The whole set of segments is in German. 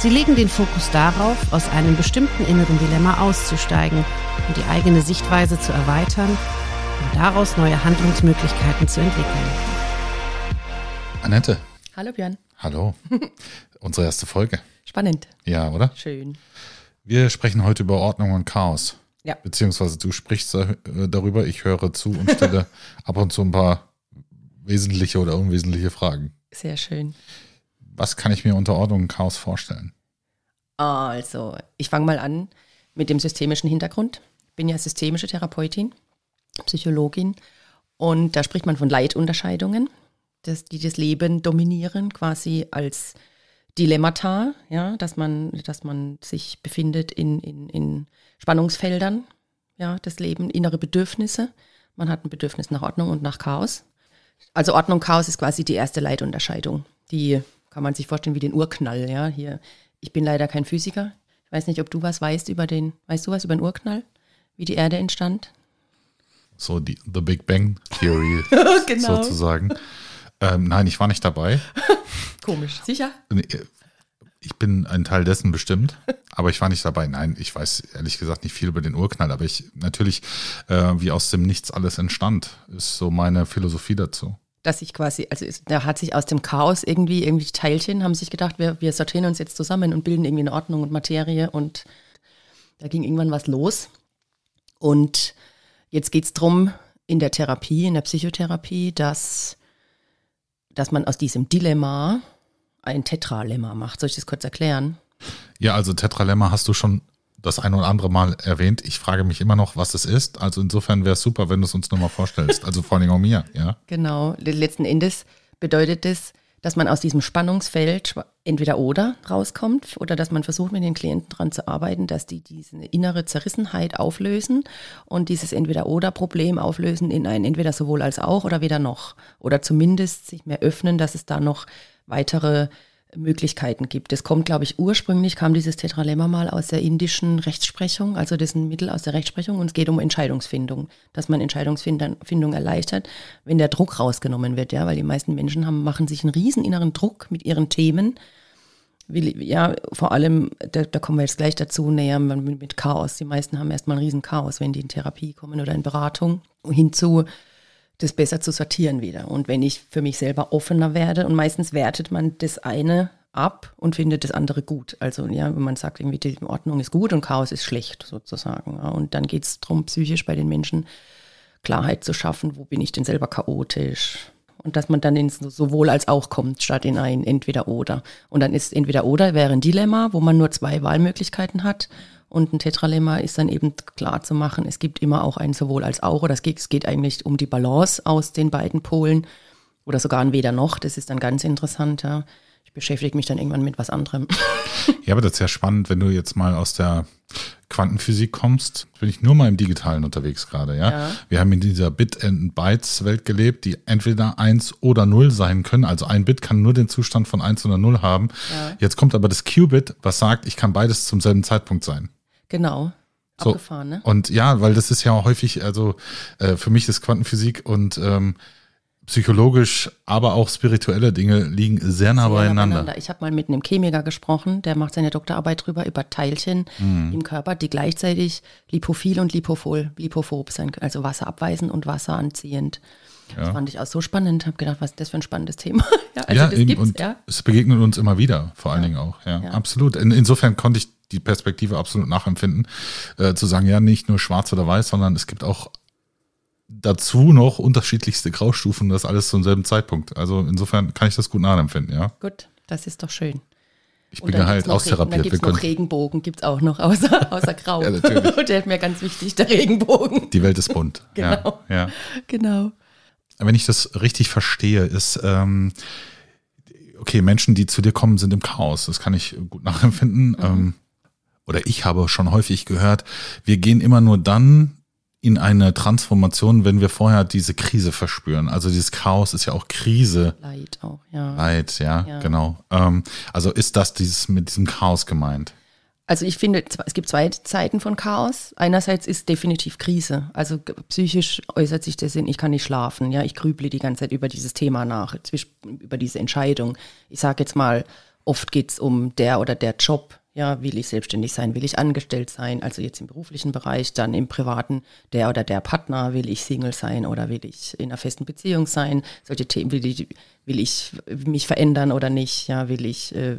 Sie legen den Fokus darauf, aus einem bestimmten inneren Dilemma auszusteigen und die eigene Sichtweise zu erweitern und daraus neue Handlungsmöglichkeiten zu entwickeln. Annette. Hallo Björn. Hallo. Unsere erste Folge. Spannend. Ja, oder? Schön. Wir sprechen heute über Ordnung und Chaos. Ja. Beziehungsweise du sprichst äh, darüber, ich höre zu und stelle ab und zu ein paar wesentliche oder unwesentliche Fragen. Sehr schön. Was kann ich mir unter Ordnung und Chaos vorstellen? Also, ich fange mal an mit dem systemischen Hintergrund. Ich bin ja systemische Therapeutin, Psychologin und da spricht man von Leitunterscheidungen, dass die das Leben dominieren, quasi als Dilemmata, ja, dass man, dass man sich befindet in, in, in Spannungsfeldern, ja, das Leben, innere Bedürfnisse. Man hat ein Bedürfnis nach Ordnung und nach Chaos. Also Ordnung, Chaos ist quasi die erste Leitunterscheidung. Die kann man sich vorstellen wie den Urknall, ja. Hier, ich bin leider kein Physiker. Ich weiß nicht, ob du was weißt über den, weißt du was über den Urknall? Wie die Erde entstand? So die The Big Bang Theory Genau. sozusagen. Ähm, nein, ich war nicht dabei. Komisch. Sicher? Ich bin ein Teil dessen bestimmt, aber ich war nicht dabei. Nein, ich weiß ehrlich gesagt nicht viel über den Urknall, aber ich natürlich, äh, wie aus dem Nichts alles entstand, ist so meine Philosophie dazu. Dass sich quasi, also da hat sich aus dem Chaos irgendwie, irgendwie Teilchen haben sich gedacht, wir, wir sortieren uns jetzt zusammen und bilden irgendwie eine Ordnung und Materie und da ging irgendwann was los. Und jetzt geht es darum, in der Therapie, in der Psychotherapie, dass, dass man aus diesem Dilemma ein Tetralemma macht. Soll ich das kurz erklären? Ja, also Tetralemma hast du schon das ein oder andere Mal erwähnt. Ich frage mich immer noch, was es ist. Also insofern wäre es super, wenn du es uns nochmal vorstellst. Also vor allem auch mir, ja. Genau. Letzten Endes bedeutet es, dass man aus diesem Spannungsfeld entweder oder rauskommt oder dass man versucht, mit den Klienten daran zu arbeiten, dass die diese innere Zerrissenheit auflösen und dieses Entweder-Oder-Problem auflösen in ein entweder sowohl als auch oder weder noch. Oder zumindest sich mehr öffnen, dass es da noch weitere Möglichkeiten gibt. Es kommt, glaube ich, ursprünglich kam dieses Tetralemma mal aus der indischen Rechtsprechung, also das ist ein Mittel aus der Rechtsprechung und es geht um Entscheidungsfindung, dass man Entscheidungsfindung erleichtert, wenn der Druck rausgenommen wird, ja, weil die meisten Menschen haben, machen sich einen riesen inneren Druck mit ihren Themen. Ja, vor allem, da, da kommen wir jetzt gleich dazu, näher mit, Chaos. Die meisten haben erstmal ein riesen Chaos, wenn die in Therapie kommen oder in Beratung. Hinzu, das besser zu sortieren wieder. Und wenn ich für mich selber offener werde, und meistens wertet man das eine ab und findet das andere gut. Also ja, wenn man sagt, irgendwie die Ordnung ist gut und Chaos ist schlecht, sozusagen. Und dann geht es darum, psychisch bei den Menschen Klarheit zu schaffen, wo bin ich denn selber chaotisch? Und dass man dann ins sowohl als auch kommt, statt in ein entweder oder. Und dann ist entweder oder wäre ein Dilemma, wo man nur zwei Wahlmöglichkeiten hat. Und ein Tetralemma ist dann eben klar zu machen, es gibt immer auch ein sowohl als auch. Oder es geht, es geht eigentlich um die Balance aus den beiden Polen. Oder sogar ein weder noch. Das ist dann ganz interessant. Ja. Ich beschäftige mich dann irgendwann mit was anderem. Ja, aber das ist ja spannend, wenn du jetzt mal aus der Quantenphysik kommst. Bin ich nur mal im Digitalen unterwegs gerade, ja? Ja. Wir haben in dieser Bit and Bytes Welt gelebt, die entweder eins oder null sein können. Also ein Bit kann nur den Zustand von eins oder null haben. Ja. Jetzt kommt aber das Qubit, was sagt, ich kann beides zum selben Zeitpunkt sein. Genau. So. Abgefahren, ne? Und ja, weil das ist ja häufig, also äh, für mich ist Quantenphysik und ähm, psychologisch, aber auch spirituelle Dinge liegen sehr nah Sehr beieinander. Ich habe mal mit einem Chemiker gesprochen, der macht seine Doktorarbeit drüber über Teilchen Mhm. im Körper, die gleichzeitig lipophil und lipophob sein können, also wasserabweisend und wasseranziehend. Das fand ich auch so spannend, habe gedacht, was ist das für ein spannendes Thema. ja, also ja, das eben, gibt's, und ja. es begegnet uns immer wieder, vor allen Dingen auch. Ja, Ja. absolut. In, insofern konnte ich die Perspektive absolut nachempfinden, äh, zu sagen, ja, nicht nur schwarz oder weiß, sondern es gibt auch dazu noch unterschiedlichste Graustufen, das alles zum selben Zeitpunkt. Also insofern kann ich das gut nachempfinden, ja. Gut, das ist doch schön. Ich bin ja halt Regen- austherapiert. Dann gibt es noch Regenbogen, gibt es auch noch, außer, außer Grau. Ja, natürlich. der ist mir ganz wichtig, der Regenbogen. die Welt ist bunt. Genau. Ja, ja. Genau. wenn ich das richtig verstehe, ist, ähm, okay, Menschen, die zu dir kommen, sind im Chaos. Das kann ich gut nachempfinden. Ähm, oder ich habe schon häufig gehört, wir gehen immer nur dann in eine Transformation, wenn wir vorher diese Krise verspüren. Also dieses Chaos ist ja auch Krise. Leid auch, ja. Leid, ja, Ja. genau. Ähm, also ist das dieses mit diesem Chaos gemeint? Also ich finde, es gibt zwei Zeiten von Chaos. Einerseits ist definitiv Krise. Also psychisch äußert sich das in, ich kann nicht schlafen. Ja, ich grüble die ganze Zeit über dieses Thema nach, über diese Entscheidung. Ich sage jetzt mal, oft geht es um der oder der Job. Ja, will ich selbstständig sein, will ich angestellt sein, also jetzt im beruflichen Bereich, dann im privaten, der oder der Partner, will ich Single sein oder will ich in einer festen Beziehung sein, solche Themen, will ich, will ich mich verändern oder nicht, ja, will ich äh,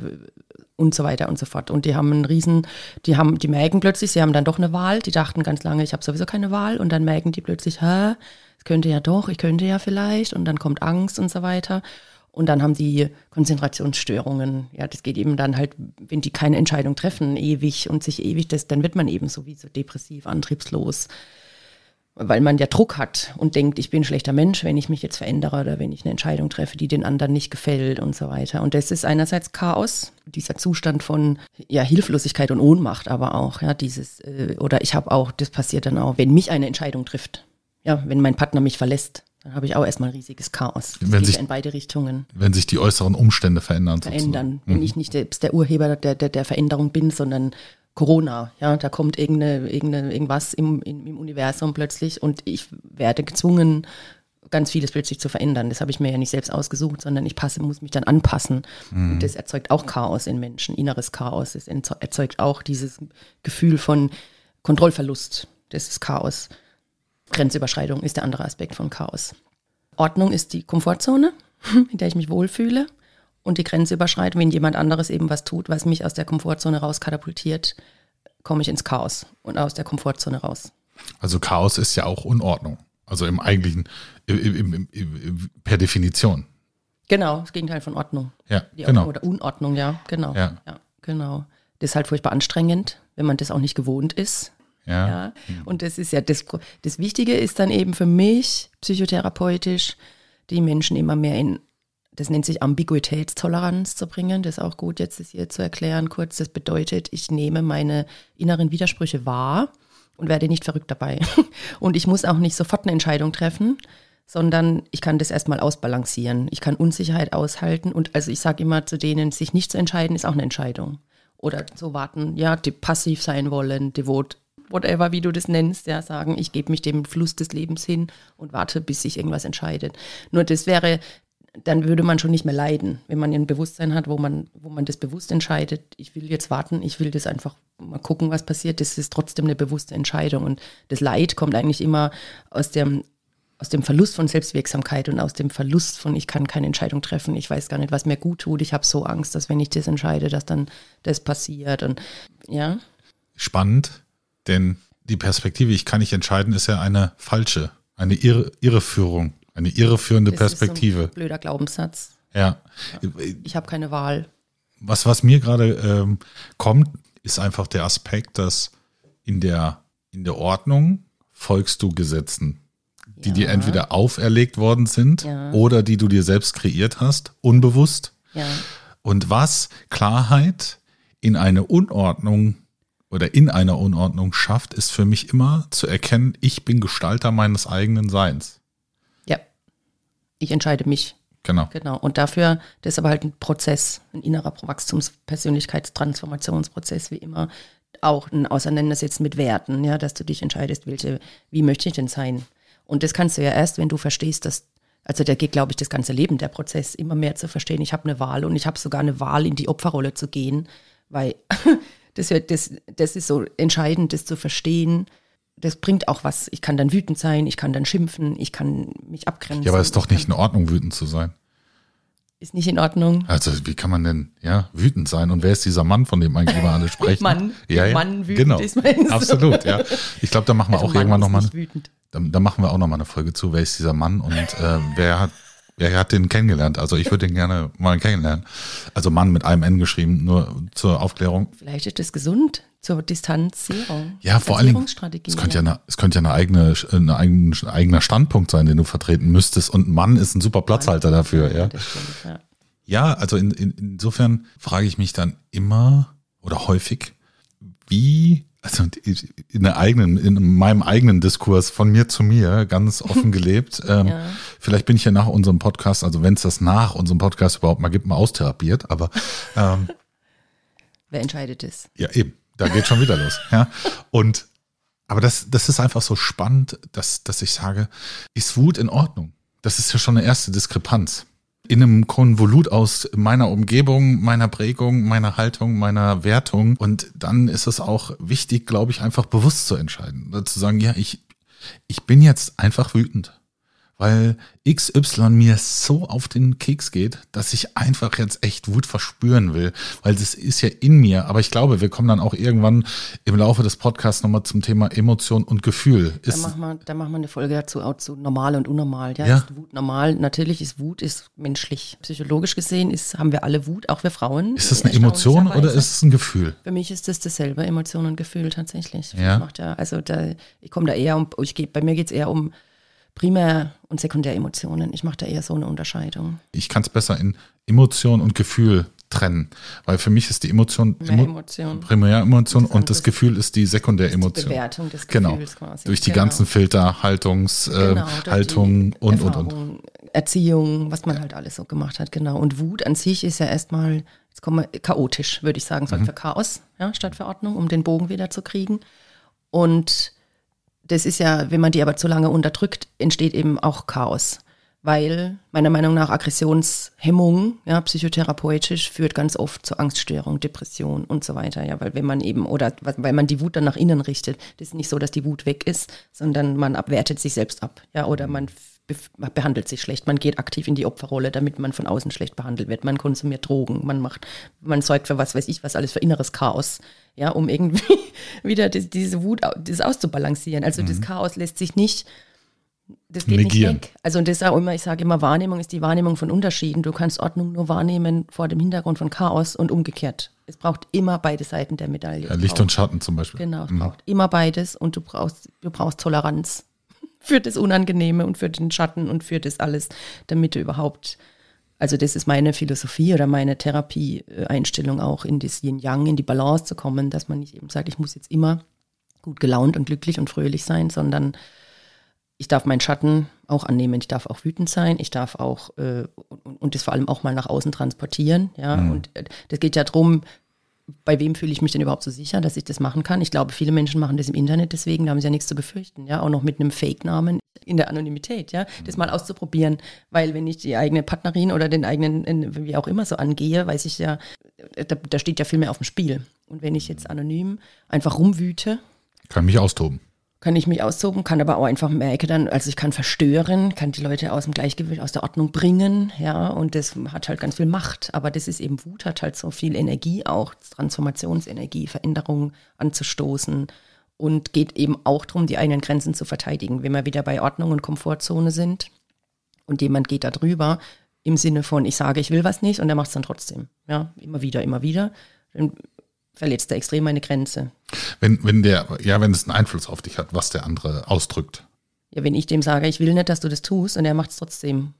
und so weiter und so fort. Und die haben einen riesen, die haben, die merken plötzlich, sie haben dann doch eine Wahl. Die dachten ganz lange, ich habe sowieso keine Wahl. Und dann merken die plötzlich, hä, es könnte ja doch, ich könnte ja vielleicht. Und dann kommt Angst und so weiter. Und dann haben die Konzentrationsstörungen. Ja, das geht eben dann halt, wenn die keine Entscheidung treffen, ewig und sich ewig, das, dann wird man eben sowieso depressiv, antriebslos weil man ja Druck hat und denkt, ich bin ein schlechter Mensch, wenn ich mich jetzt verändere oder wenn ich eine Entscheidung treffe, die den anderen nicht gefällt und so weiter. Und das ist einerseits Chaos, dieser Zustand von ja, Hilflosigkeit und Ohnmacht, aber auch, ja, dieses, äh, oder ich habe auch, das passiert dann auch, wenn mich eine Entscheidung trifft. Ja, wenn mein Partner mich verlässt, dann habe ich auch erstmal riesiges Chaos. Das Wenn sich- in beide Richtungen Wenn sich die äußeren Umstände verändern. verändern. Wenn ich nicht selbst der Urheber der, der, der Veränderung bin, sondern Corona, ja, da kommt irgendeine, irgendeine, irgendwas im, im, im Universum plötzlich und ich werde gezwungen, ganz vieles plötzlich zu verändern. Das habe ich mir ja nicht selbst ausgesucht, sondern ich passe, muss mich dann anpassen. Und das erzeugt auch Chaos in Menschen, inneres Chaos. Es entzo- erzeugt auch dieses Gefühl von Kontrollverlust. Das ist Chaos. Grenzüberschreitung ist der andere Aspekt von Chaos. Ordnung ist die Komfortzone, in der ich mich wohlfühle. Und die Grenzüberschreitung, wenn jemand anderes eben was tut, was mich aus der Komfortzone rauskatapultiert, komme ich ins Chaos und aus der Komfortzone raus. Also Chaos ist ja auch Unordnung. Also im eigentlichen, im, im, im, per Definition. Genau, das Gegenteil von Ordnung. Ja, Die genau. Oder Unordnung, ja, genau. Ja. genau. Das ist halt furchtbar anstrengend, wenn man das auch nicht gewohnt ist. Ja. Ja. Und das ist ja das, das Wichtige ist dann eben für mich psychotherapeutisch, die Menschen immer mehr in, das nennt sich Ambiguitätstoleranz zu bringen. Das ist auch gut, jetzt das hier zu erklären kurz. Das bedeutet, ich nehme meine inneren Widersprüche wahr und werde nicht verrückt dabei. Und ich muss auch nicht sofort eine Entscheidung treffen, sondern ich kann das erstmal ausbalancieren. Ich kann Unsicherheit aushalten. Und also ich sage immer zu denen, sich nicht zu entscheiden, ist auch eine Entscheidung. Oder so warten, ja, die passiv sein wollen, devot, whatever, wie du das nennst, ja, sagen, ich gebe mich dem Fluss des Lebens hin und warte, bis sich irgendwas entscheidet. Nur das wäre, dann würde man schon nicht mehr leiden, wenn man ein Bewusstsein hat, wo man, wo man das bewusst entscheidet, ich will jetzt warten, ich will das einfach mal gucken, was passiert. Das ist trotzdem eine bewusste Entscheidung. Und das Leid kommt eigentlich immer aus dem, aus dem Verlust von Selbstwirksamkeit und aus dem Verlust von, ich kann keine Entscheidung treffen, ich weiß gar nicht, was mir gut tut, ich habe so Angst, dass wenn ich das entscheide, dass dann das passiert. Und ja, Spannend, denn die Perspektive, ich kann nicht entscheiden, ist ja eine falsche, eine Irre, Irreführung, eine irreführende das ist so Perspektive. ein blöder Glaubenssatz. Ja. Ich habe keine Wahl. Was, was mir gerade ähm, kommt, ist einfach der Aspekt, dass in der, in der Ordnung folgst du Gesetzen, die Ja. dir entweder auferlegt worden sind Ja. oder die du dir selbst kreiert hast, unbewusst. Ja, Und was Klarheit in eine Unordnung oder in einer Unordnung schafft, ist für mich immer zu erkennen, ich bin Gestalter meines eigenen Seins. ja. Ich entscheide mich. Genau. Genau. Und dafür, das ist aber halt ein Prozess, ein innerer Wachstums-, Persönlichkeitstransformationsprozess, wie immer. Auch ein Auseinandersetzen mit Werten, ja, dass du dich entscheidest, welche, wie möchte ich denn sein? Und das kannst du ja erst, wenn du verstehst, dass, also da geht, glaube ich, das ganze Leben, der Prozess, immer mehr zu verstehen, ich habe eine Wahl und ich habe sogar eine Wahl, in die Opferrolle zu gehen, weil das, das, das ist so entscheidend, das zu verstehen. Das bringt auch was. Ich kann dann wütend sein, ich kann dann schimpfen, ich kann mich abgrenzen. Ja, aber es ist doch ich nicht in Ordnung, wütend zu sein. Ist nicht in Ordnung. Also wie kann man denn ja wütend sein? Und wer ist dieser Mann, von dem eigentlich immer alle sprechen? Mann, ja, ja. Mann wütend genau. ist, meinst? Absolut, ja. Ich glaube, da machen wir Also auch Mann irgendwann nochmal, nicht wütend. da, da machen wir auch nochmal eine Folge zu. Wer ist dieser Mann und äh, wer hat wer hat den kennengelernt? Also ich würde den gerne mal kennenlernen. Also Mann mit einem N geschrieben, nur zur Aufklärung. Vielleicht ist das gesund zur Distanzierung. Ja, vor allen Dingen, Distanzierungsstrategie, es könnte ja, eine, es könnte ja eine eigene, eine eigen, eigener Standpunkt sein, den du vertreten müsstest. Und ein Mann ist ein super Platzhalter dafür, ja. Stimmt, ja. Ja, also in, in, insofern frage ich mich dann immer oder häufig, wie, also in der eigenen, in meinem eigenen Diskurs von mir zu mir ganz offen gelebt. Ähm, ja. Vielleicht bin ich ja nach unserem Podcast, also wenn es das nach unserem Podcast überhaupt mal gibt, mal austherapiert, aber ähm, wer entscheidet es? Ja, eben. Da geht schon wieder los. Ja. Und aber das, das ist einfach so spannend, dass, dass ich sage, ist Wut in Ordnung? Das ist ja schon eine erste Diskrepanz in einem Konvolut aus meiner Umgebung, meiner Prägung, meiner Haltung, meiner Wertung. Und dann ist es auch wichtig, glaube ich, einfach bewusst zu entscheiden. Zu sagen, ja, ich, ich bin jetzt einfach wütend weil XY mir so auf den Keks geht, dass ich einfach jetzt echt Wut verspüren will, weil das ist ja in mir. Aber ich glaube, wir kommen dann auch irgendwann im Laufe des Podcasts nochmal zum Thema Emotion und Gefühl. da machen wir, da machen wir eine Folge dazu, auch zu normal und unnormal. Ja, ja. Ist Wut normal? Natürlich ist Wut ist menschlich. Psychologisch gesehen ist, haben wir alle Wut, auch wir Frauen. Ist das eine Emotion oder ist es ein Gefühl? Für mich ist das dasselbe, Emotion und Gefühl tatsächlich. Ja. Ja also da, ich komme da eher um, ich bei mir geht es eher um Primär- und Sekundäremotionen. Ich mache da eher so eine Unterscheidung. Ich kann es besser in Emotion und Gefühl trennen, weil für mich ist die Emotion, Emo Emotion. Primäremotion und das Gefühl ist die Sekundäremotion. Die Bewertung des genau. Gefühls genau. quasi. Durch die genau. ganzen Filter, Haltungs, äh, genau, Haltung und, und, und. Erziehung, was man halt alles so gemacht hat, genau. Und Wut an sich ist ja erstmal, jetzt kommen wir chaotisch, würde ich sagen, sorgt mhm. für Chaos, ja, statt für Ordnung, um den Bogen wieder zu kriegen. Und das ist ja, wenn man die aber zu lange unterdrückt, entsteht eben auch Chaos. Weil meiner Meinung nach Aggressionshemmung, ja, psychotherapeutisch, führt ganz oft zu Angststörung, Depression und so weiter. Ja, weil wenn man eben, oder weil man die Wut dann nach innen richtet, das ist nicht so, dass die Wut weg ist, sondern man abwertet sich selbst ab. Ja, oder man behandelt sich schlecht, man geht aktiv in die Opferrolle, damit man von außen schlecht behandelt wird. Man konsumiert Drogen, man macht, man sorgt für was weiß ich, was alles für inneres Chaos, ja, um irgendwie wieder das, diese Wut das auszubalancieren. Also mhm. das Chaos lässt sich nicht, das geht Negieren. nicht weg. Also und das ist auch immer, ich sage immer, Wahrnehmung ist die Wahrnehmung von Unterschieden. Du kannst Ordnung nur wahrnehmen vor dem Hintergrund von Chaos und umgekehrt. Es braucht immer beide Seiten der Medaille. Ja, Licht und Schatten zum Beispiel. Genau, es mhm. braucht immer beides und du brauchst, du brauchst Toleranz für das Unangenehme und für den Schatten und für das alles, damit du überhaupt, also das ist meine Philosophie oder meine Therapieeinstellung auch, in das Yin-Yang, in die Balance zu kommen, dass man nicht eben sagt, ich muss jetzt immer gut gelaunt und glücklich und fröhlich sein, sondern ich darf meinen Schatten auch annehmen, ich darf auch wütend sein, ich darf auch äh, und, und, das vor allem auch mal nach außen transportieren, ja. Mhm. Und äh, das geht ja darum, bei wem fühle ich mich denn überhaupt so sicher, dass ich das machen kann? Ich glaube, viele Menschen machen das im Internet, deswegen da haben sie ja nichts zu befürchten, ja, auch noch mit einem Fake-Namen in der Anonymität, ja, das mal auszuprobieren, weil wenn ich die eigene Partnerin oder den eigenen, wie auch immer so angehe, weiß ich ja, da, da steht ja viel mehr auf dem Spiel. Und wenn ich jetzt anonym einfach rumwüte, kann mich austoben kann ich mich austoben, kann aber auch einfach merke dann, also ich kann verstören, kann die Leute aus dem Gleichgewicht, aus der Ordnung bringen, ja, und das hat halt ganz viel Macht, aber das ist eben Wut, hat halt so viel Energie auch, Transformationsenergie, Veränderungen anzustoßen und geht eben auch darum, die eigenen Grenzen zu verteidigen. Wenn wir wieder bei Ordnung und Komfortzone sind und jemand geht da drüber, im Sinne von, ich sage, ich will was nicht und er macht es dann trotzdem, ja, immer wieder, immer wieder, dann verletzt er extrem meine Grenze. Wenn, wenn der, ja, wenn es einen Einfluss auf dich hat, was der andere ausdrückt. Ja, wenn ich dem sage, ich will nicht, dass du das tust und er macht es trotzdem,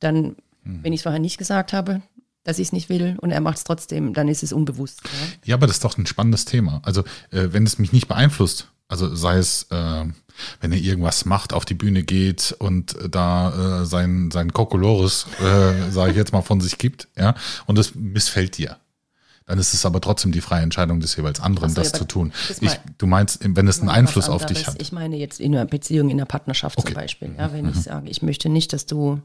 dann, hm. wenn ich es vorher nicht gesagt habe, dass ich es nicht will und er macht es trotzdem, dann ist es unbewusst. Ja? ja? aber das ist doch ein spannendes Thema. Also, äh, wenn es mich nicht beeinflusst, also sei es, äh, wenn er irgendwas macht, auf die Bühne geht und da äh, sein, sein Kokolores, äh, sage ich jetzt mal, von sich gibt, ja, und es missfällt dir dann ist es aber trotzdem die freie Entscheidung des jeweils anderen, so, das zu tun. Das ich, du meinst, wenn es einen Einfluss auf dich hat. Ich meine jetzt in einer Beziehung, in einer Partnerschaft okay. zum Beispiel. Ja, wenn mhm. ich sage, ich möchte nicht, dass du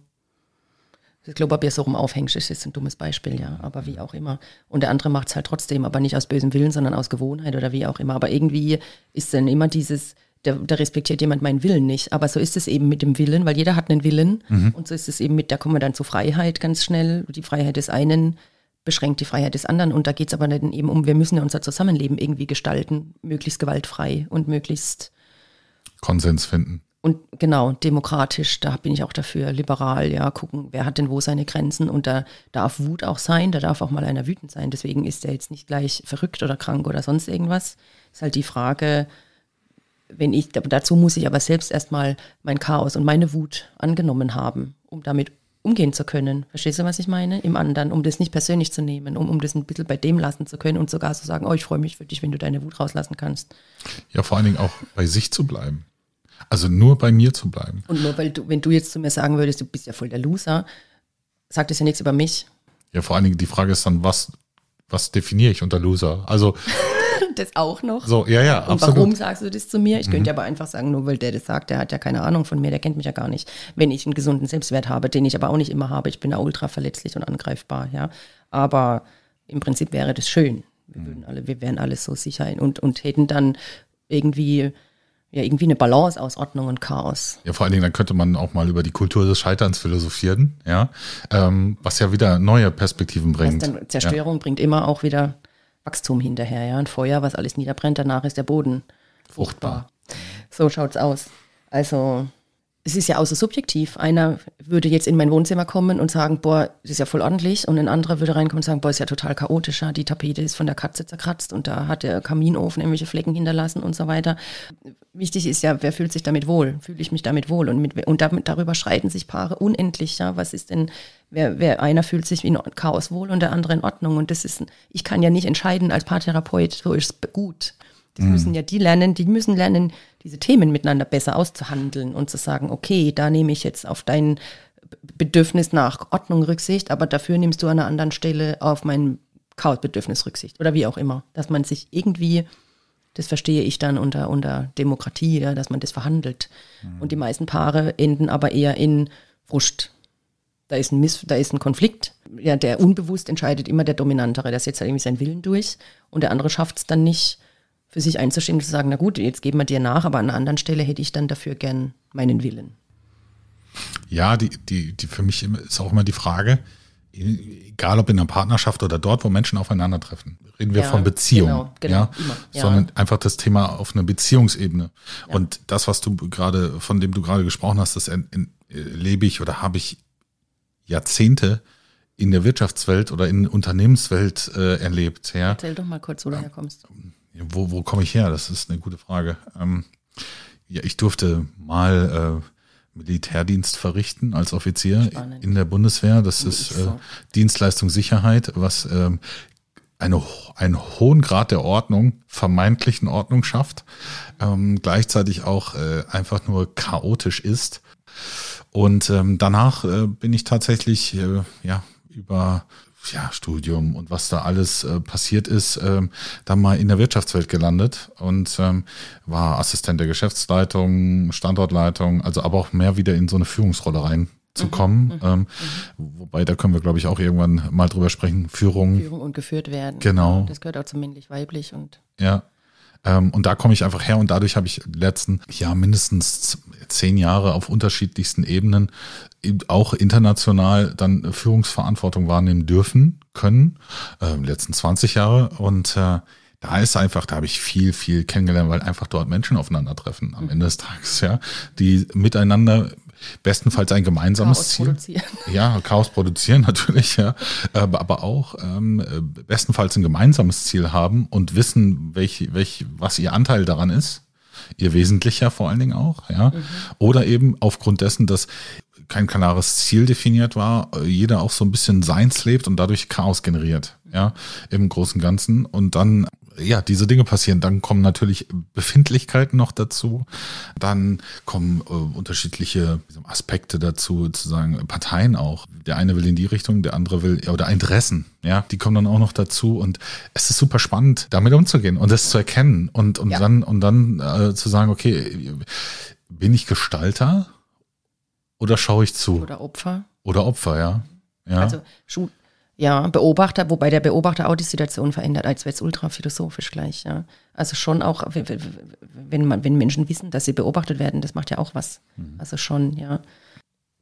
ich glaube, ob ihr so rum aufhängst, ist ein dummes Beispiel, ja, aber wie auch immer. Und der andere macht es halt trotzdem, aber nicht aus bösem Willen, sondern aus Gewohnheit oder wie auch immer. Aber irgendwie ist dann immer dieses, da, da respektiert jemand meinen Willen nicht. Aber so ist es eben mit dem Willen, weil jeder hat einen Willen. Mhm. Und so ist es eben mit, da kommen wir dann zur Freiheit ganz schnell. Die Freiheit des einen beschränkt die Freiheit des anderen. Und da geht es aber dann eben um, wir müssen ja unser Zusammenleben irgendwie gestalten, möglichst gewaltfrei und möglichst Konsens finden. Und genau, demokratisch, da bin ich auch dafür, liberal, ja, gucken, wer hat denn wo seine Grenzen und da darf Wut auch sein, da darf auch mal einer wütend sein. Deswegen ist er jetzt nicht gleich verrückt oder krank oder sonst irgendwas. Ist halt die Frage, wenn ich, dazu muss ich aber selbst erstmal mein Chaos und meine Wut angenommen haben, um damit umgehen zu können. Verstehst du, was ich meine? Im anderen, um das nicht persönlich zu nehmen, um, um das ein bisschen bei dem lassen zu können und sogar zu sagen, oh, ich freue mich für dich, wenn du deine Wut rauslassen kannst. Ja, vor allen Dingen auch bei sich zu bleiben. Also nur bei mir zu bleiben. Und nur weil du, wenn du jetzt zu mir sagen würdest, du bist ja voll der Loser, sagt das ja nichts über mich. Ja, vor allen Dingen die Frage ist dann, was, was definiere ich unter Loser? Also das auch noch. So, ja, ja, Und absolut. warum sagst du das zu mir? Ich könnte aber einfach sagen, nur weil der das sagt, der hat ja keine Ahnung von mir, der kennt mich ja gar nicht. Wenn ich einen gesunden Selbstwert habe, den ich aber auch nicht immer habe, ich bin ja ultra verletzlich und angreifbar, ja. Aber im Prinzip wäre das schön. Wir würden alle, wir wären alle so sicher und, und hätten dann irgendwie, ja, irgendwie eine Balance aus Ordnung und Chaos. Ja, vor allen Dingen, dann könnte man auch mal über die Kultur des Scheiterns philosophieren, ja, ähm, was ja wieder neue Perspektiven bringt. Was dann Zerstörung bringt immer auch wieder Wachstum hinterher, ja. Ein Feuer, was alles niederbrennt, danach ist der Boden fruchtbar. So schaut's aus. Also, es ist ja außer subjektiv. Einer würde jetzt in mein Wohnzimmer kommen und sagen, boah, das ist ja voll ordentlich. Und ein anderer würde reinkommen und sagen, boah, ist ja total chaotisch. Die Tapete ist von der Katze zerkratzt und da hat der Kaminofen irgendwelche Flecken hinterlassen und so weiter. Wichtig ist ja, wer fühlt sich damit wohl? Fühle ich mich damit wohl? Und, mit, und damit, darüber streiten sich Paare unendlich. Ja. Was ist denn, wer, wer einer fühlt sich in Chaos wohl und der andere in Ordnung? Und das ist, ich kann ja nicht entscheiden als Paartherapeut, so ist es gut. Das müssen ja die lernen, die müssen lernen, diese Themen miteinander besser auszuhandeln und zu sagen, okay, da nehme ich jetzt auf dein Bedürfnis nach Ordnung Rücksicht, aber dafür nimmst du an einer anderen Stelle auf mein Chaosbedürfnis Rücksicht oder wie auch immer. Dass man sich irgendwie, das verstehe ich dann unter, unter Demokratie, ja, dass man das verhandelt. Und die meisten Paare enden aber eher in Frust. Da ist ein Miss, da ist ein Konflikt. Ja, der unbewusst entscheidet immer der Dominantere, der setzt halt irgendwie seinen Willen durch und der andere schafft es dann nicht, für sich einzustehen und zu sagen, na gut, jetzt geben wir dir nach, aber an einer anderen Stelle hätte ich dann dafür gern meinen Willen. Ja, die, die, die für mich ist auch immer die Frage, egal ob in einer Partnerschaft oder dort, wo Menschen aufeinandertreffen, reden wir Ja, von Beziehung, genau, genau, ja, immer, ja. sondern einfach das Thema auf einer Beziehungsebene. Und das, was du gerade, von dem du gerade gesprochen hast, das en- en- lebe ich oder habe ich Jahrzehnte in der Wirtschaftswelt oder in der Unternehmenswelt äh, erlebt, ja. Erzähl doch mal kurz, wo du herkommst. Wo, wo komme ich her? Das ist eine gute Frage. Ähm, ja, ich durfte mal äh, Militärdienst verrichten als Offizier Spannend. in der Bundeswehr. Das ist äh. Dienstleistung Sicherheit, was ähm, eine, einen hohen Grad der Ordnung, vermeintlichen Ordnung schafft, ähm, gleichzeitig auch äh, einfach nur chaotisch ist. Und ähm, danach äh, bin ich tatsächlich äh, ja über ja, Studium und was da alles äh, passiert ist, ähm, dann mal in der Wirtschaftswelt gelandet und ähm, war Assistent der Geschäftsleitung, Standortleitung, also aber auch mehr wieder in so eine Führungsrolle reinzukommen. ähm, Wobei, da können wir, glaube ich, auch irgendwann mal drüber sprechen. Führung, Führung und geführt werden. Genau. Das gehört auch zum männlich-weiblich und ja. Ähm, und da komme ich einfach her und dadurch habe ich letzten ja mindestens zehn Jahre auf unterschiedlichsten Ebenen eben auch international dann Führungsverantwortung wahrnehmen dürfen können, ähm, letzten 20 Jahre. Und äh, da ist einfach, da habe ich viel, viel kennengelernt, weil einfach dort Menschen aufeinandertreffen am Ende des Tages, ja, die miteinander bestenfalls ein gemeinsames Chaos Ziel. produzieren. Ja, Chaos produzieren natürlich, ja. Aber, aber auch ähm, äh, bestenfalls ein gemeinsames Ziel haben und wissen, welch, welch, was ihr Anteil daran ist. Ihr wesentlicher vor allen Dingen auch, ja. Oder eben aufgrund dessen, dass kein klares Ziel definiert war, äh, jeder auch so ein bisschen seins lebt und dadurch Chaos generiert, ja, im Großen und Ganzen. Und dann, ja, diese Dinge passieren. Dann kommen natürlich Befindlichkeiten noch dazu. Dann kommen äh, unterschiedliche Aspekte dazu, zu sagen, Parteien auch. Der eine will in die Richtung, der andere will, ja, oder Interessen, ja, die kommen dann auch noch dazu. Und es ist super spannend, damit umzugehen und das zu erkennen und, und Ja. dann, und dann äh, zu sagen, okay, bin ich Gestalter oder schaue ich zu? Oder Opfer. Oder Opfer, ja. ja. Also ja, Beobachter, wobei der Beobachter auch die Situation verändert, als wäre es ultra philosophisch gleich, ja. Also schon auch, wenn man, wenn Menschen wissen, dass sie beobachtet werden, das macht ja auch was. Also schon, ja.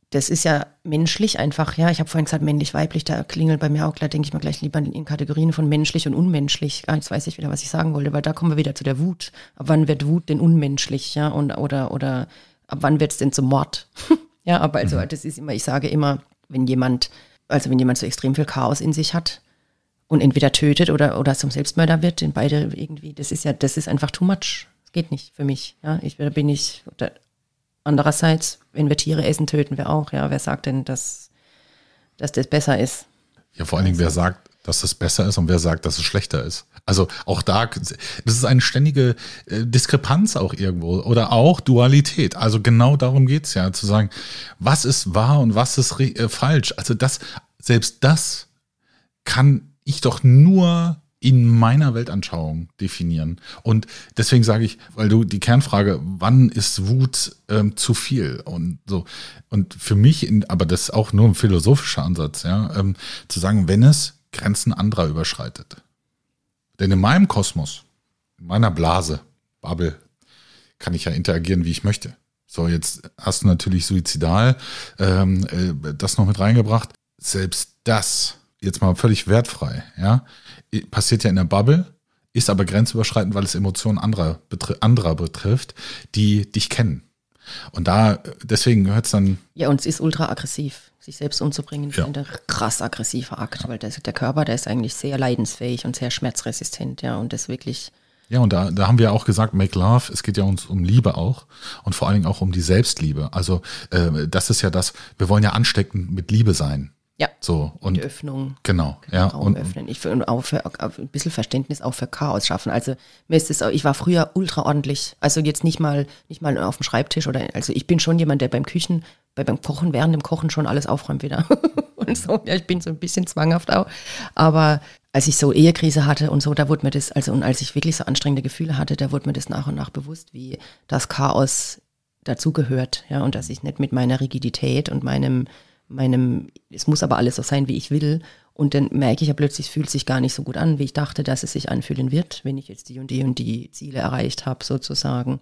Das ist ja menschlich einfach, ja. Ich habe vorhin gesagt, männlich, weiblich, da klingelt bei mir auch klar, denke ich mal gleich lieber in Kategorien von menschlich und unmenschlich. Ah, Jetzt weiß ich wieder, was ich sagen wollte, weil da kommen wir wieder zu der Wut. Ab wann wird Wut denn unmenschlich, ja? Und, oder, oder ab wann wird es denn zum Mord? ja, aber also das ist immer, ich sage immer, wenn jemand, also wenn jemand so extrem viel Chaos in sich hat und entweder tötet oder, oder zum Selbstmörder wird, den beide irgendwie, das ist ja, das ist einfach too much. Das geht nicht für mich. Ja, ich, da bin ich, andererseits, wenn wir Tiere essen, töten wir auch. Ja, wer sagt denn, dass dass das besser ist. Ja, vor allen Dingen, wer sagt, dass es besser ist und wer sagt, dass es schlechter ist. Also auch da, das ist eine ständige äh, Diskrepanz auch irgendwo oder auch Dualität. Also genau darum geht's ja, zu sagen, was ist wahr und was ist äh, falsch. Also das, selbst das kann ich doch nur in meiner Weltanschauung definieren. Und deswegen sage ich, weil du die Kernfrage, wann ist Wut ähm, zu viel und so. Und für mich, in, aber das ist auch nur ein philosophischer Ansatz, ja, ähm, zu sagen, wenn es Grenzen anderer überschreitet. Denn in meinem Kosmos, in meiner Blase, Bubble, kann ich ja interagieren, wie ich möchte. So, jetzt hast du natürlich suizidal ähm, äh, das noch mit reingebracht. Selbst das, jetzt mal völlig wertfrei, ja, passiert ja in der Bubble, ist aber grenzüberschreitend, weil es Emotionen anderer, betri anderer betrifft, die dich kennen. Und da, deswegen gehört es dann. Ja, und es ist ultra aggressiv. Sich selbst umzubringen, Ja. ist ein krass aggressiver Akt, weil das, der Körper, der ist eigentlich sehr leidensfähig und sehr schmerzresistent, ja, und das wirklich, Ja, und da, da haben wir auch gesagt, make love, es geht ja uns um Liebe auch und vor allen Dingen auch um die Selbstliebe. Also äh, das ist ja das, wir wollen ja ansteckend mit Liebe sein. Ja, So, und die Öffnung, genau, ja. Raum Und, öffnen. Ich will auch für auch ein bisschen Verständnis auch für Chaos schaffen. Also mir ist es auch, ich war früher ultra ordentlich. Also jetzt nicht mal nicht mal auf dem Schreibtisch oder also ich bin schon jemand, der beim Küchen, bei beim Kochen, während dem Kochen schon alles aufräumt wieder. und so, ja, ich bin so ein bisschen zwanghaft auch. Aber als ich so Ehekrise hatte und so, da wurde mir das, also und als ich wirklich so anstrengende Gefühle hatte, da wurde mir das nach und nach bewusst, wie das Chaos dazugehört, ja, und dass ich nicht mit meiner Rigidität und meinem, meinem, es muss aber alles so sein, wie ich will. Und dann merke ich ja plötzlich, es fühlt sich gar nicht so gut an, wie ich dachte, dass es sich anfühlen wird, wenn ich jetzt die und die und die Ziele erreicht habe, sozusagen.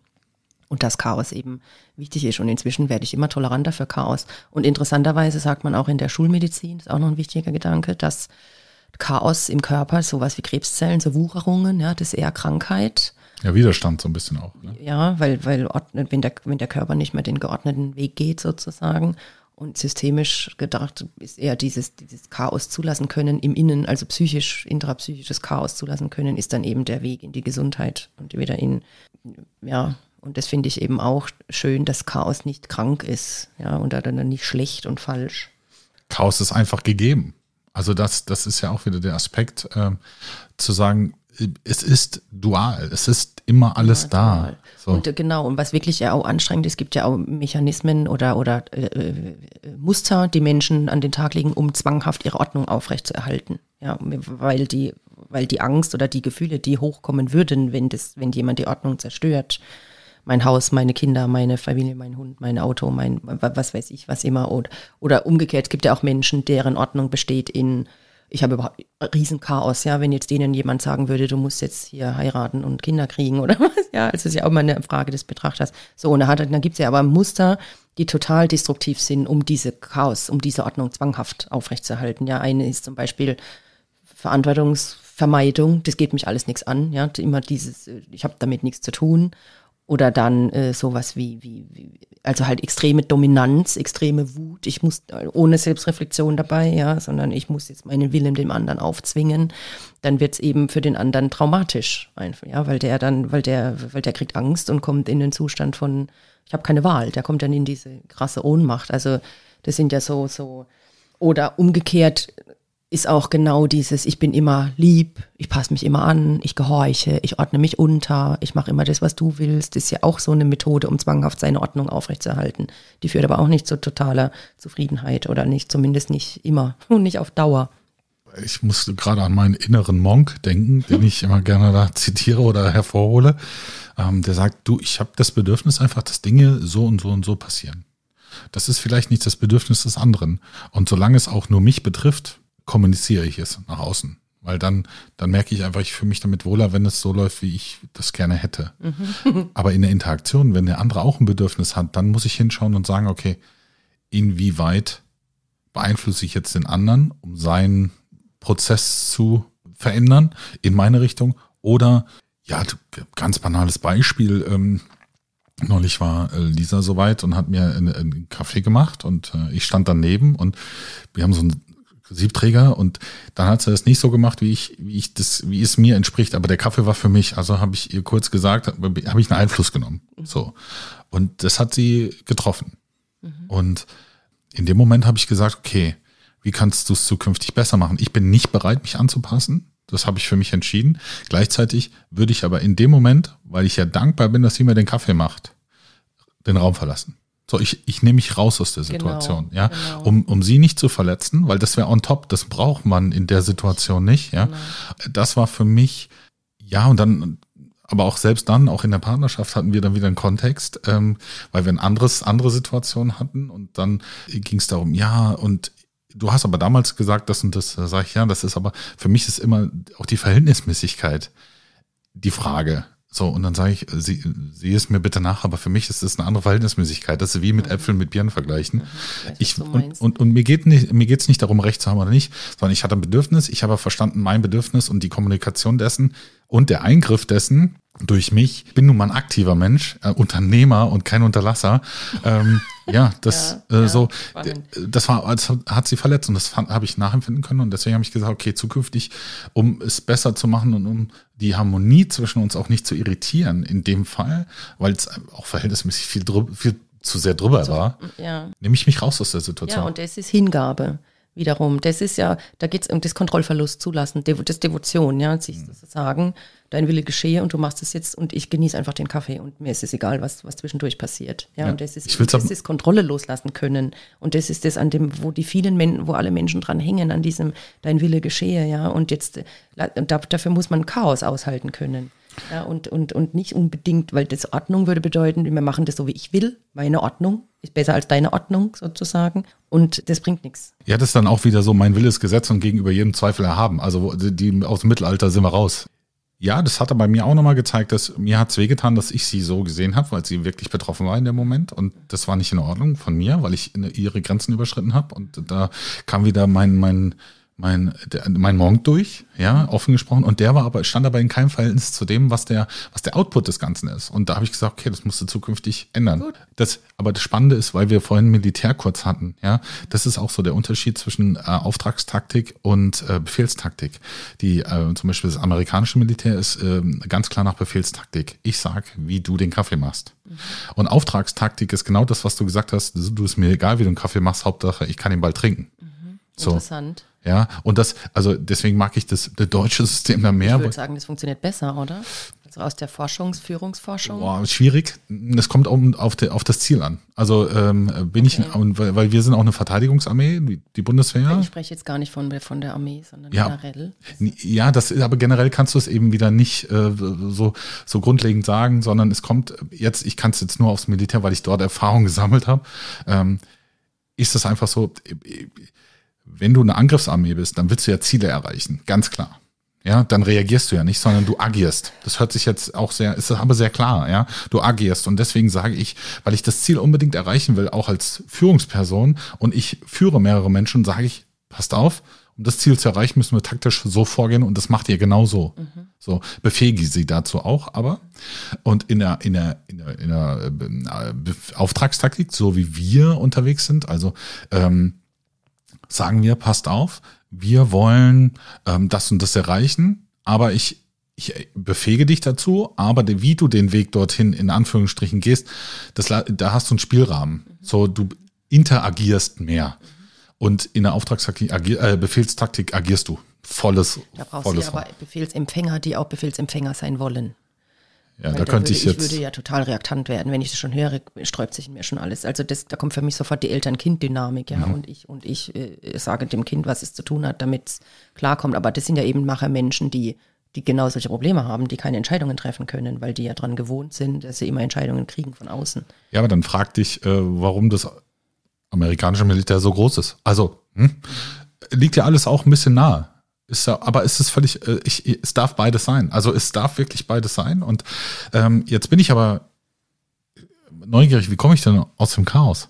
Und dass Chaos eben wichtig ist. Und inzwischen werde ich immer toleranter für Chaos. Und interessanterweise sagt man auch in der Schulmedizin, das ist auch noch ein wichtiger Gedanke, dass Chaos im Körper, sowas wie Krebszellen, so Wucherungen, ja, das ist eher Krankheit. ja, Widerstand so ein bisschen auch. Ne? Ja, weil, weil wenn, der, wenn der Körper nicht mehr den geordneten Weg geht sozusagen und systemisch gedacht ist eher dieses, dieses Chaos zulassen können im Innen, also psychisch, intrapsychisches Chaos zulassen können, ist dann eben der Weg in die Gesundheit und wieder in, ja, und das finde ich eben auch schön, dass Chaos nicht krank ist, ja, und dann nicht schlecht und falsch. Chaos ist einfach gegeben. Also das, das ist ja auch wieder der Aspekt, ähm, zu sagen, es ist dual, es ist immer alles da. Total. So. Und äh, genau, und was wirklich ja auch anstrengend ist, gibt ja auch Mechanismen oder, oder äh, äh, Muster, die Menschen an den Tag legen, um zwanghaft ihre Ordnung aufrechtzuerhalten. Ja, weil die, weil die Angst oder die Gefühle, die hochkommen würden, wenn das, wenn jemand die Ordnung zerstört, mein Haus, meine Kinder, meine Familie, mein Hund, mein Auto, mein was weiß ich, was immer. Oder, oder umgekehrt, es gibt ja auch Menschen, deren Ordnung besteht in, ich habe überhaupt Riesenchaos, ja, wenn jetzt denen jemand sagen würde, du musst jetzt hier heiraten und Kinder kriegen oder was, ja, also ist ja auch mal eine Frage des Betrachters. So, und da, hat, dann gibt es ja aber Muster, die total destruktiv sind, um diese Chaos, um diese Ordnung zwanghaft aufrechtzuerhalten. Ja, eine ist zum Beispiel Verantwortungsvermeidung, das geht mich alles nichts an, ja, immer dieses, äh, ich habe damit nichts zu tun. Oder dann äh, sowas wie, wie, wie, also halt extreme Dominanz, extreme Wut. Ich muss äh, ohne Selbstreflexion dabei, ja, sondern ich muss jetzt meinen Willen dem anderen aufzwingen. Dann wird es eben für den anderen traumatisch, einfach, ja, weil der dann, weil der, weil der kriegt Angst und kommt in den Zustand von, ich habe keine Wahl. Der kommt dann in diese krasse Ohnmacht. Also das sind ja so, so, oder umgekehrt ist auch genau dieses, ich bin immer lieb, ich passe mich immer an, ich gehorche, ich ordne mich unter, ich mache immer das, was du willst. Ist ja auch so eine Methode, um zwanghaft seine Ordnung aufrechtzuerhalten. Die führt aber auch nicht zu totaler Zufriedenheit oder nicht, zumindest nicht immer und nicht auf Dauer. Ich musste gerade an meinen inneren Monk denken, den ich immer gerne da zitiere oder hervorhole. Ähm, der sagt, du, ich habe das Bedürfnis einfach, dass Dinge so und so und so passieren. Das ist vielleicht nicht das Bedürfnis des anderen. Und solange es auch nur mich betrifft, kommuniziere ich es nach außen. Weil dann, dann merke ich einfach, ich fühle mich damit wohler, wenn es so läuft, wie ich das gerne hätte. Aber in der Interaktion, wenn der andere auch ein Bedürfnis hat, dann muss ich hinschauen und sagen, okay, inwieweit beeinflusse ich jetzt den anderen, um seinen Prozess zu verändern in meine Richtung? Oder, ja, ganz banales Beispiel, ähm, Neulich war äh, Lisa soweit und hat mir einen, einen Kaffee gemacht und äh, ich stand daneben und wir haben so einen Siebträger und dann hat sie das nicht so gemacht, wie ich, wie ich das, wie es mir entspricht. Aber der Kaffee war für mich, also habe ich ihr kurz gesagt, habe ich einen Einfluss genommen. So. Und das hat sie getroffen. Und in dem Moment habe ich gesagt, okay, wie kannst du es zukünftig besser machen? Ich bin nicht bereit, mich anzupassen. Das habe ich für mich entschieden. Gleichzeitig würde ich aber in dem Moment, weil ich ja dankbar bin, dass sie mir den Kaffee macht, den Raum verlassen. So, ich, ich nehme mich raus aus der Genau, Situation, ja, genau. um, um sie nicht zu verletzen, weil das wäre on top, das braucht man in der Situation nicht, ja. Genau. Das war für mich, ja, und dann, aber auch selbst dann, auch in der Partnerschaft hatten wir dann wieder einen Kontext, ähm, weil wir ein anderes, andere Situation hatten und dann ging es darum, ja, und du hast aber damals gesagt, das und das, da sage ich, ja, das ist aber, für mich ist immer auch die Verhältnismäßigkeit die Frage. So, und dann sage ich, sie, sieh es mir bitte nach, aber für mich ist das eine andere Verhältnismäßigkeit. Das ist wie mit Äpfeln mit Birnen vergleichen. weiß, was Ich, du und, und, und mir geht nicht, mir geht's nicht darum, Recht zu haben oder nicht, sondern ich hatte ein Bedürfnis, ich habe verstanden, mein Bedürfnis und die Kommunikation dessen und der Eingriff dessen durch mich. Ich bin nun mal ein aktiver Mensch, äh, Unternehmer und kein Unterlasser. Ähm, ja, das Ja, äh, so, spannend. das war, das hat sie verletzt und das habe ich nachempfinden können und deswegen habe ich gesagt, okay, zukünftig, um es besser zu machen und um die Harmonie zwischen uns auch nicht zu irritieren in dem Fall, weil es auch verhältnismäßig viel, drü- viel zu sehr drüber war, Ja. nehme ich mich raus aus der Situation. Ja, und das ist Hingabe wiederum. Das ist ja, da geht es um das Kontrollverlust zulassen, Devo, das Devotion, ja, sich Mhm. zu sagen, dein Wille geschehe und du machst es jetzt und ich genieße einfach den Kaffee und mir ist es egal, was, was zwischendurch passiert. Ja, Ja, und das ist, das ist Kontrolle loslassen können. Und das ist das, an dem, wo die vielen Menschen, wo alle Menschen dran hängen, an diesem dein Wille geschehe, ja. Und jetzt, und da, dafür muss man Chaos aushalten können. Ja, und, und, und nicht unbedingt, weil das Ordnung würde bedeuten, wir machen das so, wie ich will. Meine Ordnung ist besser als deine Ordnung sozusagen. Und das bringt nichts. Ja, das ist dann auch wieder so, mein Wille ist Gesetz und gegenüber jedem Zweifel erhaben. Also die, aus dem Mittelalter sind wir raus. Ja, das hat er bei mir auch nochmal gezeigt, dass mir hat's wehgetan, dass ich sie so gesehen habe, weil sie wirklich betroffen war in dem Moment. Und das war nicht in Ordnung von mir, weil ich ihre Grenzen überschritten habe. Und da kam wieder mein, mein, mein, der, mein Monk durch, ja, offen gesprochen. Und der war aber, stand aber in keinem Verhältnis zu dem, was der, was der Output des Ganzen ist. Und da habe ich gesagt, okay, das musst du zukünftig ändern. Das, aber das Spannende ist, weil wir vorhin Militär kurz hatten, ja, das ist auch so der Unterschied zwischen äh, Auftragstaktik und äh, Befehlstaktik. Die, äh, zum Beispiel das amerikanische Militär ist ähm, ganz klar nach Befehlstaktik. Ich sag, wie du den Kaffee machst. Und Auftragstaktik ist genau das, was du gesagt hast. Du, ist mir egal, wie du einen Kaffee machst, Hauptsache, ich kann ihn bald trinken. So. Interessant. Ja, und das, also deswegen mag ich das, das deutsche System da mehr. Ich würde sagen, das funktioniert besser, oder? Also aus der Forschungs-, Führungsforschung. Boah, schwierig. Es kommt um, auf, de, auf das Ziel an. Also ähm, bin ich, und weil, weil wir sind auch eine Verteidigungsarmee, die, die Bundeswehr. Ich spreche jetzt gar nicht von, von der Armee, sondern Ja. generell. Ja, das ist, aber generell kannst du es eben wieder nicht äh, so, so grundlegend sagen, sondern es kommt jetzt, ich kann es jetzt nur aufs Militär, weil ich dort Erfahrung gesammelt habe, ähm, ist es einfach so, wenn du eine Angriffsarmee bist, dann willst du ja Ziele erreichen, ganz klar. Ja, dann reagierst du ja nicht, sondern du agierst. Das hört sich jetzt auch sehr, ist aber sehr klar, ja. Du agierst. Und deswegen sage ich, weil ich das Ziel unbedingt erreichen will, auch als Führungsperson und ich führe mehrere Menschen, sage ich, passt auf, um das Ziel zu erreichen, müssen wir taktisch so vorgehen und das macht ihr genauso. So, befähige sie dazu auch, aber. Und in der, in der, in der, in der äh, Auftragstaktik, so wie wir unterwegs sind, also ähm, sagen wir, passt auf, wir wollen ähm, das und das erreichen, aber ich, ich befähige dich dazu, aber wie du den Weg dorthin in Anführungsstrichen gehst, das, da hast du einen Spielrahmen. So, du interagierst mehr. Und in der Auftragstaktik, äh, Befehlstaktik agierst du. Volles, Da brauchst volles du aber Befehlsempfänger, die auch Befehlsempfänger sein wollen. Ja, Weil da könnte würde, ich jetzt. Ich würde ja total reaktant werden, wenn ich das schon höre, sträubt sich in mir schon alles. Also das, da kommt für mich sofort die Eltern-Kind-Dynamik, ja. Mhm. Und ich, und ich äh, sage dem Kind, was es zu tun hat, damit es klarkommt. Aber das sind ja eben nachher Menschen, die, die genau solche Probleme haben, die keine Entscheidungen treffen können, weil die ja dran gewohnt sind, dass sie immer Entscheidungen kriegen von außen. Ja, aber dann frag dich, äh, warum das amerikanische Militär so groß ist. Also, hm? liegt ja alles auch ein bisschen nahe. Ist ja, aber es ist völlig, äh, ich, es darf beides sein. Also es darf wirklich beides sein. Und ähm, jetzt bin ich aber neugierig, wie komme ich denn aus dem Chaos?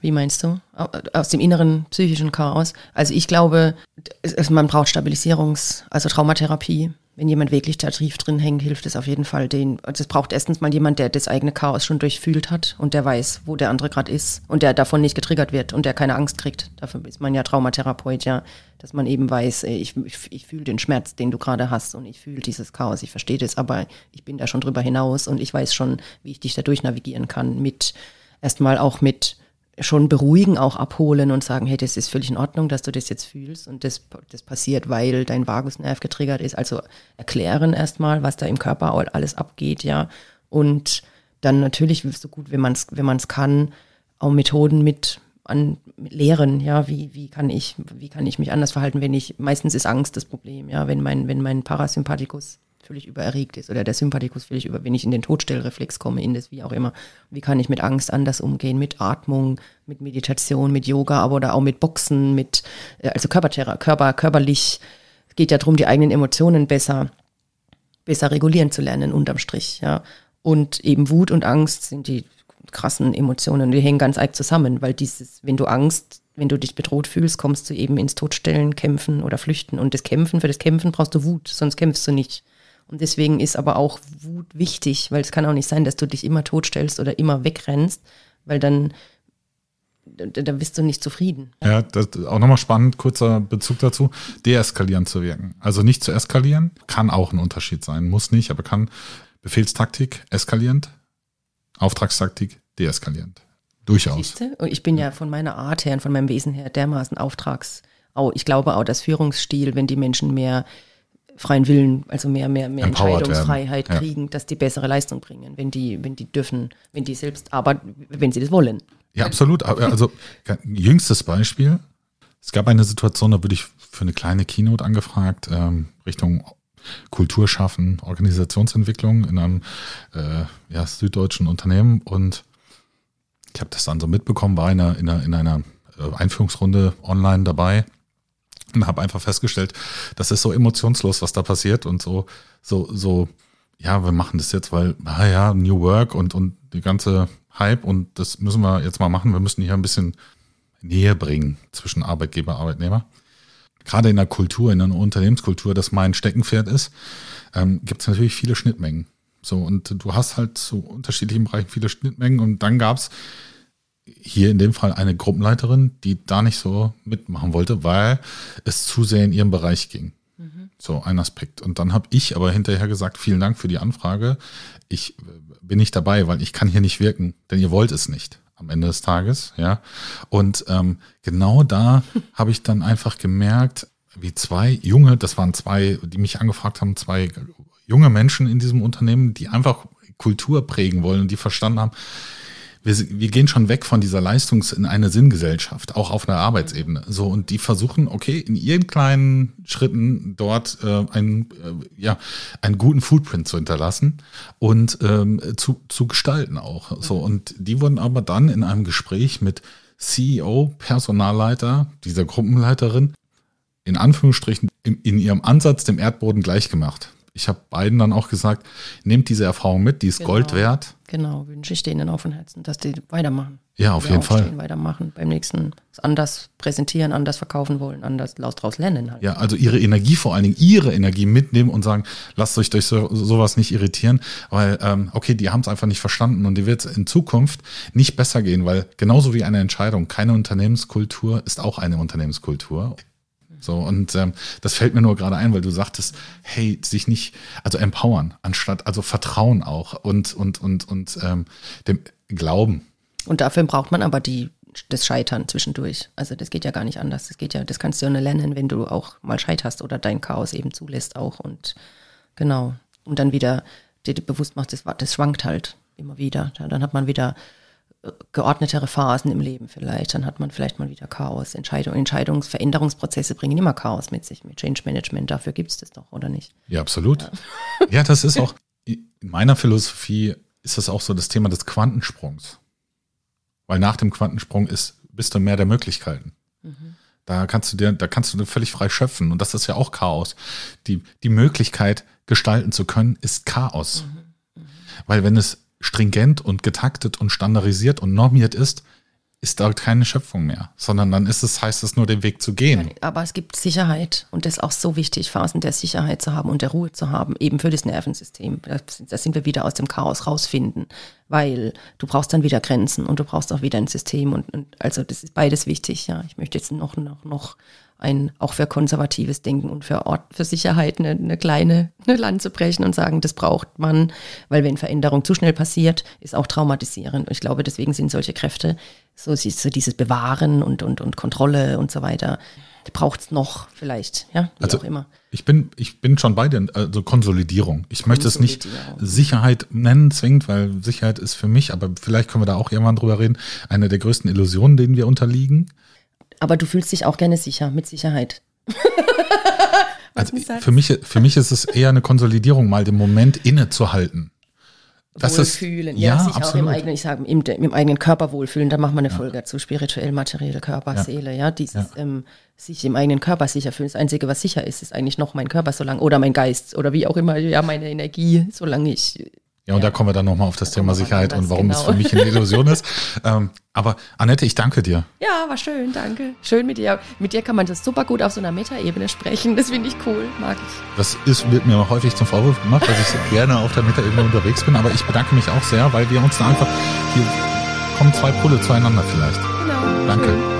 Wie meinst du? Au- Aus dem inneren psychischen Chaos? Also ich glaube, es, es, man braucht Stabilisierungs-, also Traumatherapie. Wenn jemand wirklich da tief drin hängt, hilft es auf jeden Fall den. Also es braucht erstens mal jemand, der das eigene Chaos schon durchfühlt hat und der weiß, wo der andere gerade ist und der davon nicht getriggert wird und der keine Angst kriegt. Dafür ist man ja Traumatherapeut, ja, dass man eben weiß, ich, ich, ich fühle den Schmerz, den du gerade hast und ich fühle dieses Chaos, ich verstehe das, aber ich bin da schon drüber hinaus und ich weiß schon, wie ich dich da durchnavigieren kann mit erstmal auch mit schon beruhigen, auch abholen und sagen, hey, das ist völlig in Ordnung, dass du das jetzt fühlst und das, das passiert, weil dein Vagusnerv getriggert ist. Also erklären erstmal, was da im Körper alles abgeht, ja. Und dann natürlich so gut, wenn man es wenn man's kann, auch Methoden mit an mit lehren, ja, wie, wie kann ich, wie kann ich mich anders verhalten, wenn ich, meistens ist Angst das Problem, ja, wenn mein, wenn mein Parasympathikus völlig übererregt ist oder der Sympathikus völlig über, wenn ich in den Todstellreflex komme, in das wie auch immer. Wie kann ich mit Angst anders umgehen? Mit Atmung, mit Meditation, mit Yoga, aber oder auch mit Boxen, mit, äh, also Körperterror, Körper, körperlich. Es geht ja darum, die eigenen Emotionen besser, besser regulieren zu lernen, unterm Strich, ja. Und eben Wut und Angst sind die krassen Emotionen, die hängen ganz arg zusammen, weil dieses, wenn du Angst wenn du dich bedroht fühlst, kommst du eben ins Todstellen, Kämpfen oder Flüchten. Und das Kämpfen, für das Kämpfen brauchst du Wut, sonst kämpfst du nicht. Und deswegen ist aber auch Wut wichtig, weil es kann auch nicht sein, dass du dich immer totstellst oder immer wegrennst, weil dann da, bist du nicht zufrieden. Ja, das auch nochmal spannend, kurzer Bezug dazu, deeskalierend zu wirken. Also nicht zu eskalieren, kann auch ein Unterschied sein, muss nicht, aber kann Befehlstaktik eskalierend, Auftragstaktik deeskalierend. Durchaus. Und ich bin ja von meiner Art her und von meinem Wesen her dermaßen Auftrags. Ich glaube auch, dass Führungsstil, wenn die Menschen mehr freien Willen, also mehr, mehr, mehr Entscheidungsfreiheit ja. kriegen, dass die bessere Leistung bringen, wenn die, wenn die dürfen, wenn die selbst, aber wenn sie das wollen. Ja, absolut. Also jüngstes Beispiel. Es gab eine Situation, da wurde ich für eine kleine Keynote angefragt, ähm, Richtung Kultur schaffen, Organisationsentwicklung in einem äh, ja, süddeutschen Unternehmen. Und ich habe das dann so mitbekommen, war in einer, in einer, in einer äh, Einführungsrunde online dabei und habe einfach festgestellt, das ist so emotionslos, was da passiert und so, so, so, ja, wir machen das jetzt, weil, ah ja, New Work und, und die ganze Hype und das müssen wir jetzt mal machen. Wir müssen hier ein bisschen Nähe bringen zwischen Arbeitgeber, Arbeitnehmer. Gerade in der Kultur, in einer Unternehmenskultur, das mein Steckenpferd ist, ähm, gibt es natürlich viele Schnittmengen. So, und du hast halt zu unterschiedlichen Bereichen viele Schnittmengen und dann gab es hier in dem Fall eine Gruppenleiterin, die da nicht so mitmachen wollte, weil es zu sehr in ihrem Bereich ging. Mhm. So ein Aspekt. Und dann habe ich aber hinterher gesagt, vielen Dank für die Anfrage. Ich äh, bin nicht dabei, weil ich kann hier nicht wirken, denn ihr wollt es nicht am Ende des Tages, ja. Und ähm, genau da habe ich dann einfach gemerkt, wie zwei junge, das waren zwei, die mich angefragt haben, zwei junge Menschen in diesem Unternehmen, die einfach Kultur prägen wollen und die verstanden haben, wir, wir gehen schon weg von dieser Leistungs- in eine Sinngesellschaft, auch auf einer Arbeitsebene. So, und die versuchen, okay, in ihren kleinen Schritten dort äh, einen, äh, ja, einen guten Footprint zu hinterlassen und ähm, zu, zu gestalten auch. So, und die wurden aber dann in einem Gespräch mit CEO, Personalleiter, dieser Gruppenleiterin, in Anführungsstrichen in, in ihrem Ansatz dem Erdboden gleichgemacht ich habe beiden dann auch gesagt, nehmt diese Erfahrung mit, die ist genau, Gold wert. Genau, wünsche ich denen auch von Herzen, dass die weitermachen. Ja, auf jeden Fall. Weitermachen, beim nächsten anders präsentieren, anders verkaufen wollen, anders daraus lernen. Halt. Ja, also ihre Energie, vor allen Dingen ihre Energie mitnehmen und sagen, lasst euch durch so, sowas nicht irritieren, weil, ähm, okay, die haben es einfach nicht verstanden und die wird in Zukunft nicht besser gehen, weil genauso wie eine Entscheidung, keine Unternehmenskultur ist auch eine Unternehmenskultur. So, und ähm, das fällt mir nur gerade ein, weil du sagtest, hey, sich nicht, also empowern, anstatt, also Vertrauen auch und, und, und, und ähm, dem Glauben. Und dafür braucht man aber die, das Scheitern zwischendurch. Also das geht ja gar nicht anders. Das geht ja, das kannst du ja nur lernen, wenn du auch mal scheiterst oder dein Chaos eben zulässt auch. Und genau. Und dann wieder dir bewusst machst, das, das schwankt halt immer wieder. Dann hat man wieder geordnetere Phasen im Leben vielleicht. Dann hat man vielleicht mal wieder Chaos. Entscheidung, Entscheidungsveränderungsprozesse bringen immer Chaos mit sich, mit Change Management. Dafür gibt es das doch, oder nicht? Ja, absolut. Ja. ja, das ist auch, in meiner Philosophie ist das auch so das Thema des Quantensprungs. Weil nach dem Quantensprung ist, bist du mehr der Möglichkeiten. Mhm. Da kannst du dir, da kannst du völlig frei schöpfen. Und das ist ja auch Chaos. Die, die Möglichkeit, gestalten zu können, ist Chaos. Mhm. Mhm. Weil wenn es stringent und getaktet und standardisiert und normiert ist, ist da keine Schöpfung mehr, sondern dann ist es, heißt es nur, den Weg zu gehen. Aber es gibt Sicherheit und das ist auch so wichtig, Phasen der Sicherheit zu haben und der Ruhe zu haben, eben für das Nervensystem. Da sind wir wieder aus dem Chaos rausfinden, weil du brauchst dann wieder Grenzen und du brauchst auch wieder ein System und, und also das ist beides wichtig. Ja, ich möchte jetzt noch noch noch ein auch für konservatives Denken und für Ort, für Sicherheit eine, eine kleine eine Lanze brechen und sagen, das braucht man, weil wenn Veränderung zu schnell passiert, ist auch traumatisierend. Und ich glaube, deswegen sind solche Kräfte, so, so dieses Bewahren und, und, und Kontrolle und so weiter, braucht es noch vielleicht, ja, wie Also auch immer. ich bin, ich bin schon bei dir, also Konsolidierung. Ich möchte es nicht Sicherheit nennen zwingend, weil Sicherheit ist für mich, aber vielleicht können wir da auch irgendwann drüber reden, eine der größten Illusionen, denen wir unterliegen. Aber du fühlst dich auch gerne sicher, mit Sicherheit. Also für mich, für mich ist es eher eine Konsolidierung, mal den Moment innezuhalten. Das ist- Wohlfühlen, ja, ja, sich auch im absolut. eigenen, ich sage, im, im eigenen Körper wohlfühlen, da machen wir eine Folge dazu, spirituell, materiell, Körper, Ja. Seele, ja, dieses, Ja. Ähm, sich im eigenen Körper sicher fühlen. Das Einzige, was sicher ist, ist eigentlich noch mein Körper, solange, oder mein Geist, oder wie auch immer, ja, meine Energie, solange ich, Ja, und da kommen wir dann nochmal auf das Thema kommen wir Sicherheit und warum es genau. für mich eine Illusion ist. Ähm, aber Annette, ich danke dir. ja, war schön, danke. Schön mit dir. Mit dir kann man das super gut auf so einer Metaebene sprechen, das finde ich cool, mag ich. Das ist, wird mir häufig zum Vorwurf gemacht, dass ich so gerne auf der Metaebene unterwegs bin, aber ich bedanke mich auch sehr, weil wir uns da einfach, hier kommen zwei Pole zueinander vielleicht. Genau. Danke. Schön.